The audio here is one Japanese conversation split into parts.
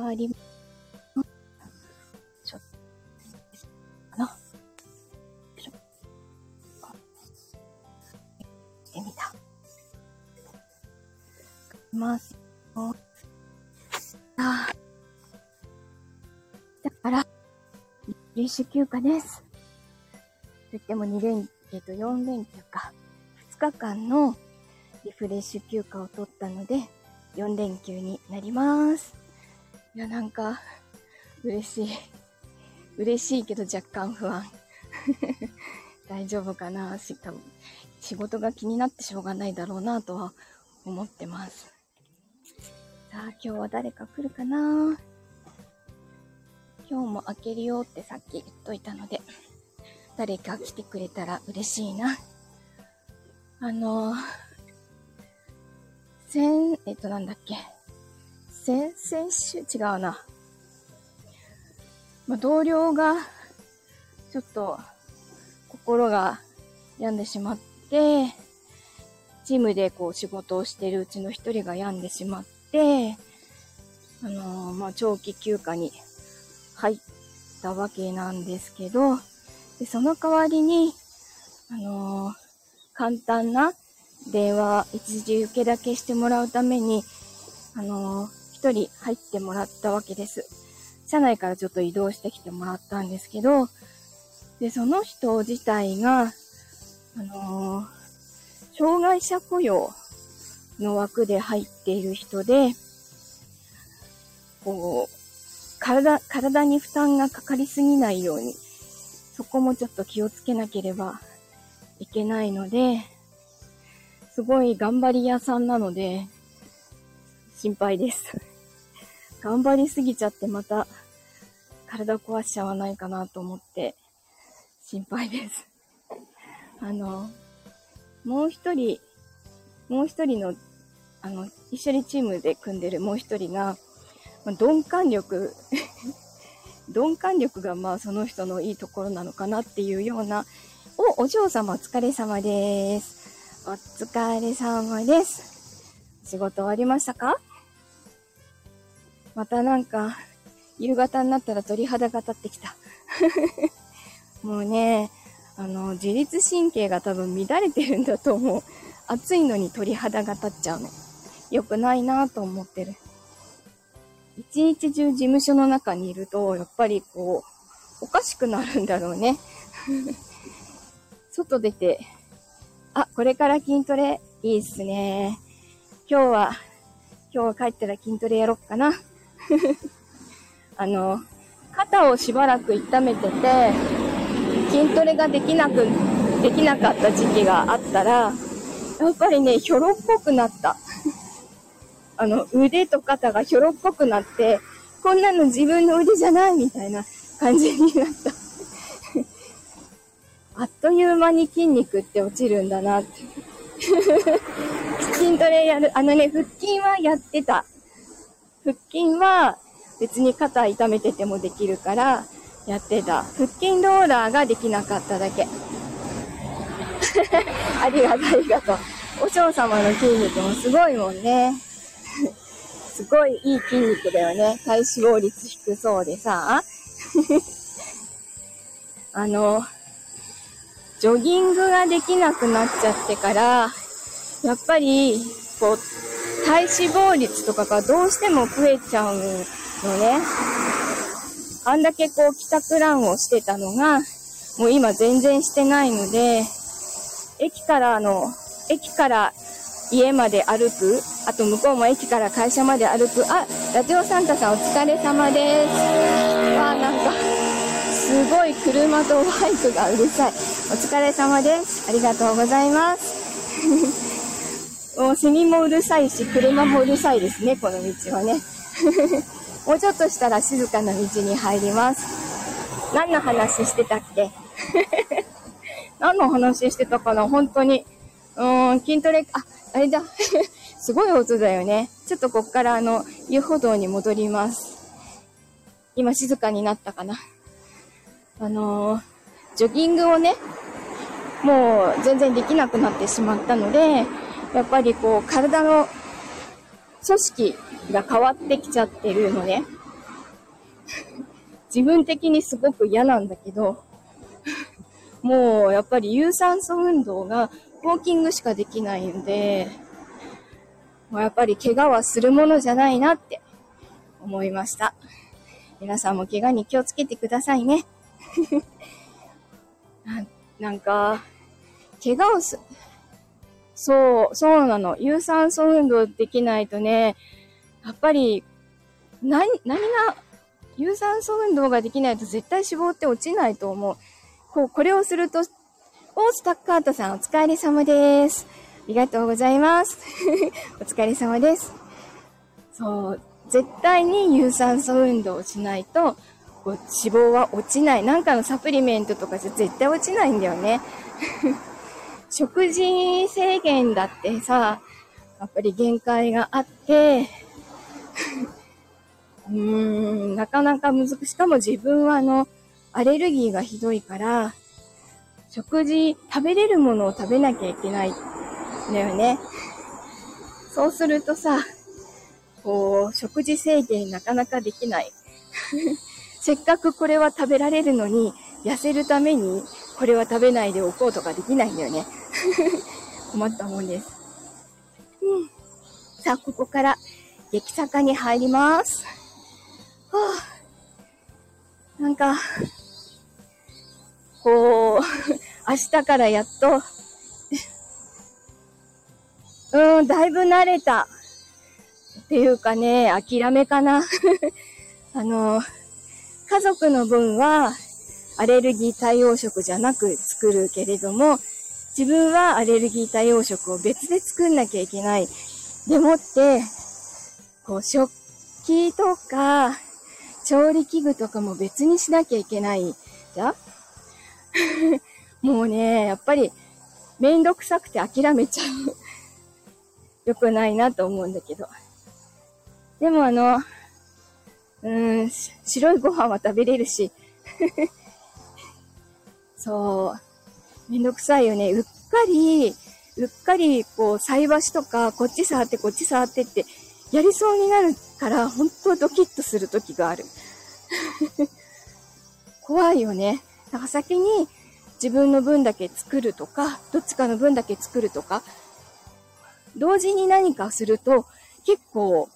変わり、ちょっと、かな。よいしょ。てみた。ます。ああ。だから、リフ休暇です。といっても2連、えっ、と、4連休か。2日間のリフレッシュ休暇を取ったので、4連休になります。いや、なんか、嬉しい。嬉しいけど若干不安。大丈夫かなし、多分、仕事が気になってしょうがないだろうなとは思ってます。さあ、今日は誰か来るかな？今日も開けるよってさっき言っといたので、誰か来てくれたら嬉しいな。あのー、先、えっとなんだっけ？先週、違うな。まあ、同僚が、ちょっと、心が病んでしまって、チームでこう仕事をしてるうちの一人が病んでしまって、あのー、まあ、長期休暇に入ったわけなんですけど、で、その代わりに、あのー、簡単な電話一時受けだけしてもらうために、あのー、一人入ってもらったわけです。社内からちょっと移動してきてもらったんですけど、で、その人自体が、あのー、障害者雇用の枠で入っている人で、こう、体、体に負担がかかりすぎないように、そこもちょっと気をつけなければいけないので、すごい頑張り屋さんなので、心配です。頑張りすぎちゃってまた体壊しちゃわないかなと思って心配です。あの、もう一人、もう一人の、あの、一緒にチームで組んでるもう一人が、まあ、鈍感力 鈍感力がまあその人のいいところなのかなっていうような、お、お嬢様お疲れ様です。お疲れ様です。仕事終わりましたか？またなんか、夕方になったら鳥肌が立ってきた。もうね、あの、自律神経が多分乱れてるんだと思う。暑いのに鳥肌が立っちゃうの。良くないなと思ってる。一日中事務所の中にいると、やっぱりこう、おかしくなるんだろうね。外出て、あ、これから筋トレいいっすね。今日は、今日帰ったら筋トレやろっかな。あの、肩をしばらく痛めてて、筋トレができなく、できなかった時期があったら、やっぱりね、ひょろっぽくなった。あの、腕と肩がひょろっぽくなって、こんなの自分の腕じゃないみたいな感じになった。あっという間に筋肉って落ちるんだなって。筋トレやる。あのね、腹筋はやってた。腹筋は別に肩痛めててもできるからやってた。腹筋ローラーができなかっただけ。ありがとう、ありがとう。お嬢様の筋肉もすごいもんね。すごいいい筋肉だよね。体脂肪率低そうでさ。あの、ジョギングができなくなっちゃってから、やっぱり、こう、体脂肪率とかがどうしても増えちゃうのね。あんだけこう帰宅ランをしてたのが、もう今全然してないので、駅からあの、駅から家まで歩く、あと向こうも駅から会社まで歩く、あ、ラジオサンタさんお疲れ様です。わあ、なんか、すごい車とバイクがうるさい。お疲れ様です。ありがとうございます。もうセミもうるさいし、車もうるさいですね、この道はね。もうちょっとしたら静かな道に入ります。何の話してたっけ？何の話してたかな？本当に。うーん、筋トレ、あ、あれだ。すごい音だよね。ちょっとこっからあの、遊歩道に戻ります。今静かになったかな。あのー、ジョギングをね、もう全然できなくなってしまったので、やっぱりこう、体の組織が変わってきちゃってるのね。自分的にすごく嫌なんだけど、もうやっぱり有酸素運動がウォーキングしかできないんで、もうやっぱり怪我はするものじゃないなって思いました。皆さんも怪我に気をつけてくださいね。ななんか、怪我をする、そう、そうなの。有酸素運動できないとね、やっぱり、何、何が、有酸素運動ができないと絶対脂肪って落ちないと思う。こう、これをすると、オースタッカートさんお疲れ様です。ありがとうございます。お疲れ様です。そう、絶対に有酸素運動をしないと、こう脂肪は落ちない。なんかのサプリメントとかじゃ絶対落ちないんだよね。食事制限だってさ、やっぱり限界があって、うーん、なかなか難しい。しかも自分はあの、アレルギーがひどいから、食事、食べれるものを食べなきゃいけないんだよね。そうするとさ、こう、食事制限なかなかできない。せっかくこれは食べられるのに、痩せるためにこれは食べないでおこうとかできないんだよね。困ったもんです。うん。さあ、ここから激坂に入ります。はあ、なんか、こう、明日からやっと、うん、だいぶ慣れた。っていうかね、諦めかな。あの、家族の分は、アレルギー対応食じゃなく作るけれども、自分はアレルギー対応食を別で作んなきゃいけない。でもって、こう、食器とか、調理器具とかも別にしなきゃいけない。じゃもうね、やっぱり、めんどくさくて諦めちゃう。良くないなと思うんだけど。でもあの、うん、白いご飯は食べれるし。そう。めんどくさいよね。うっかり、うっかり、こう、菜箸とか、こっち触って、こっち触ってって、やりそうになるから、本当ドキッとする時がある。怖いよね。だから先に自分の分だけ作るとか、どっちかの分だけ作るとか、同時に何かすると、結構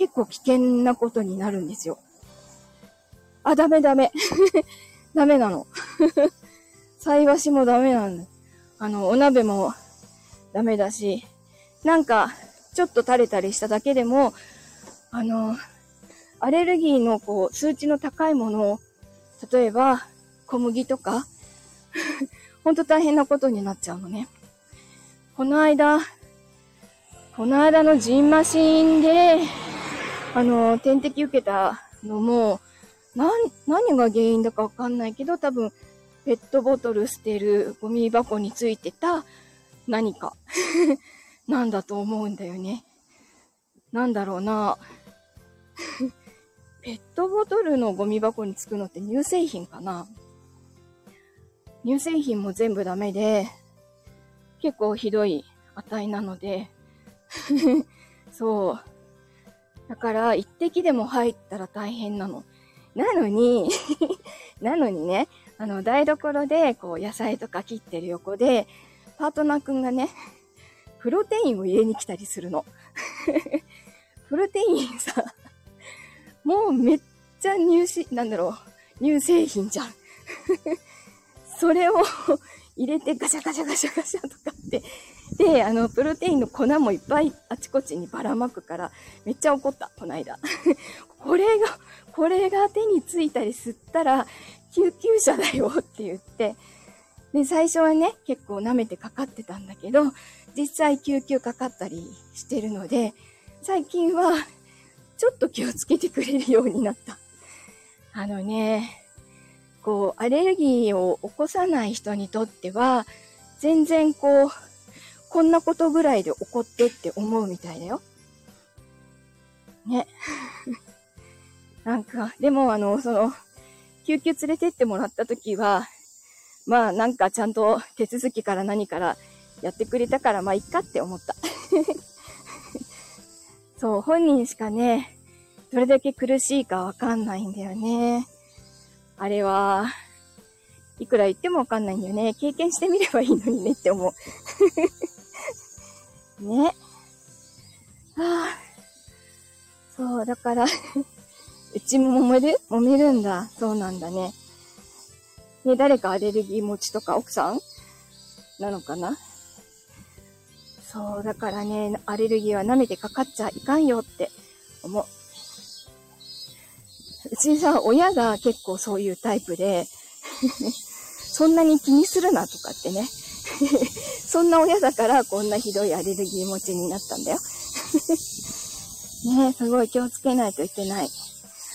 結構危険なことになるんですよ。あ、ダメダメ。ダメなの。菜箸もダメなんだ。あの、お鍋もダメだし、なんか、ちょっと垂れたりしただけでも、あの、アレルギーのこう、数値の高いものを、例えば、小麦とか、ほんと大変なことになっちゃうのね。この間、この間のジンマシンで、あの、点滴受けたのも、なん、何が原因だかわかんないけど、多分、ペットボトル捨てるゴミ箱についてた何か なんだと思うんだよね。なんだろうな。ペットボトルのゴミ箱につくのって乳製品かな乳製品も全部ダメで、結構ひどい値なので そう。だから、一滴でも入ったら大変なの。なのになのにね、あの、台所で、こう、野菜とか切ってる横で、パートナーくんがね、プロテインを入れに来たりするの。プロテインさ、もうめっちゃ乳し、なんだろう、乳製品じゃん。それを 入れてガシャガシャガシャガシャとかってで、あの、プロテインの粉もいっぱいあちこちにばらまくから、めっちゃ怒った、この間。これが、これが手についたり吸ったら、救急車だよって言って、で、最初はね、結構舐めてかかってたんだけど、実際救急かかったりしてるので、最近は、ちょっと気をつけてくれるようになった。あのね、こう、アレルギーを起こさない人にとっては、全然こう、こんなことぐらいで怒ってって思うみたいだよ。ね。なんか、でもあの、その、救急連れてってもらった時は、まあなんかちゃんと手続きから何からやってくれたから、まあいっかって思った。そう、本人しかね、どれだけ苦しいかわかんないんだよね。あれは、いくら言ってもわかんないんだよね。経験してみればいいのにねって思う。ね。はあ、そう、だからうちも揉める揉めるんだ。そうなんだね。ね、誰かアレルギー持ちとか奥さんなのかな？そう、だからね、アレルギーは舐めてかかっちゃいかんよって思う。うちさ、親が結構そういうタイプで そんなに気にするなとかってね そんな親だからこんなひどいアレルギー持ちになったんだよ ねすごい気をつけないといけない。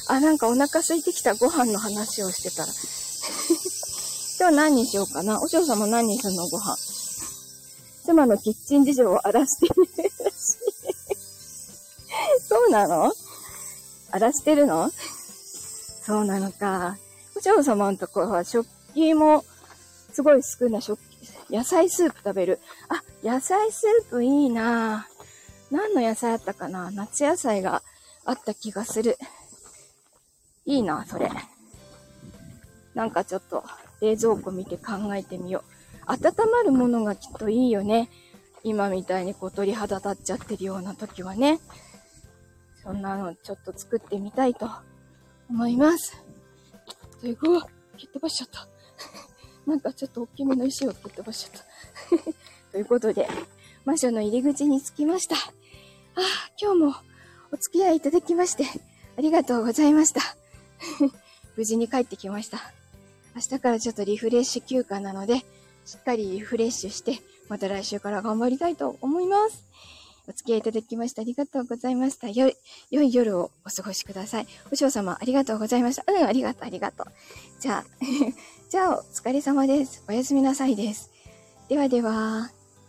あ、なんかお腹空いてきたご飯の話をしてたら 今日何にしようかな？お嬢様何にするのご飯？妻のキッチン事情を荒らしてるらしい。そうなの？荒らしてるの？そうなのか。お嬢様のところは食器もすごい少ない食器、野菜スープ食べる。あ、野菜スープいいな何の野菜あったかな？夏野菜があった気がする。いいな、それ。なんかちょっと冷蔵庫見て考えてみよう。温まるものがきっといいよね。今みたいにこう鳥肌立っちゃってるような時はね。そんなのちょっと作ってみたいと思います。という、蹴っ飛ばしちゃった。なんかちょっと大きめの石を蹴っ飛ばしちゃった。ということで、魔女の入り口に着きました。あ、今日もお付き合いいただきまして、ありがとうございました。無事に帰ってきました。明日からちょっとリフレッシュ休暇なので、しっかりリフレッシュして、また来週から頑張りたいと思います。お付き合いいただきましてありがとうございました。よ、良い夜をお過ごしください。お嬢様、ありがとうございました。うん、ありがとう、ありがとう。じゃあ、じゃあ、お疲れ様です。おやすみなさいです。ではでは。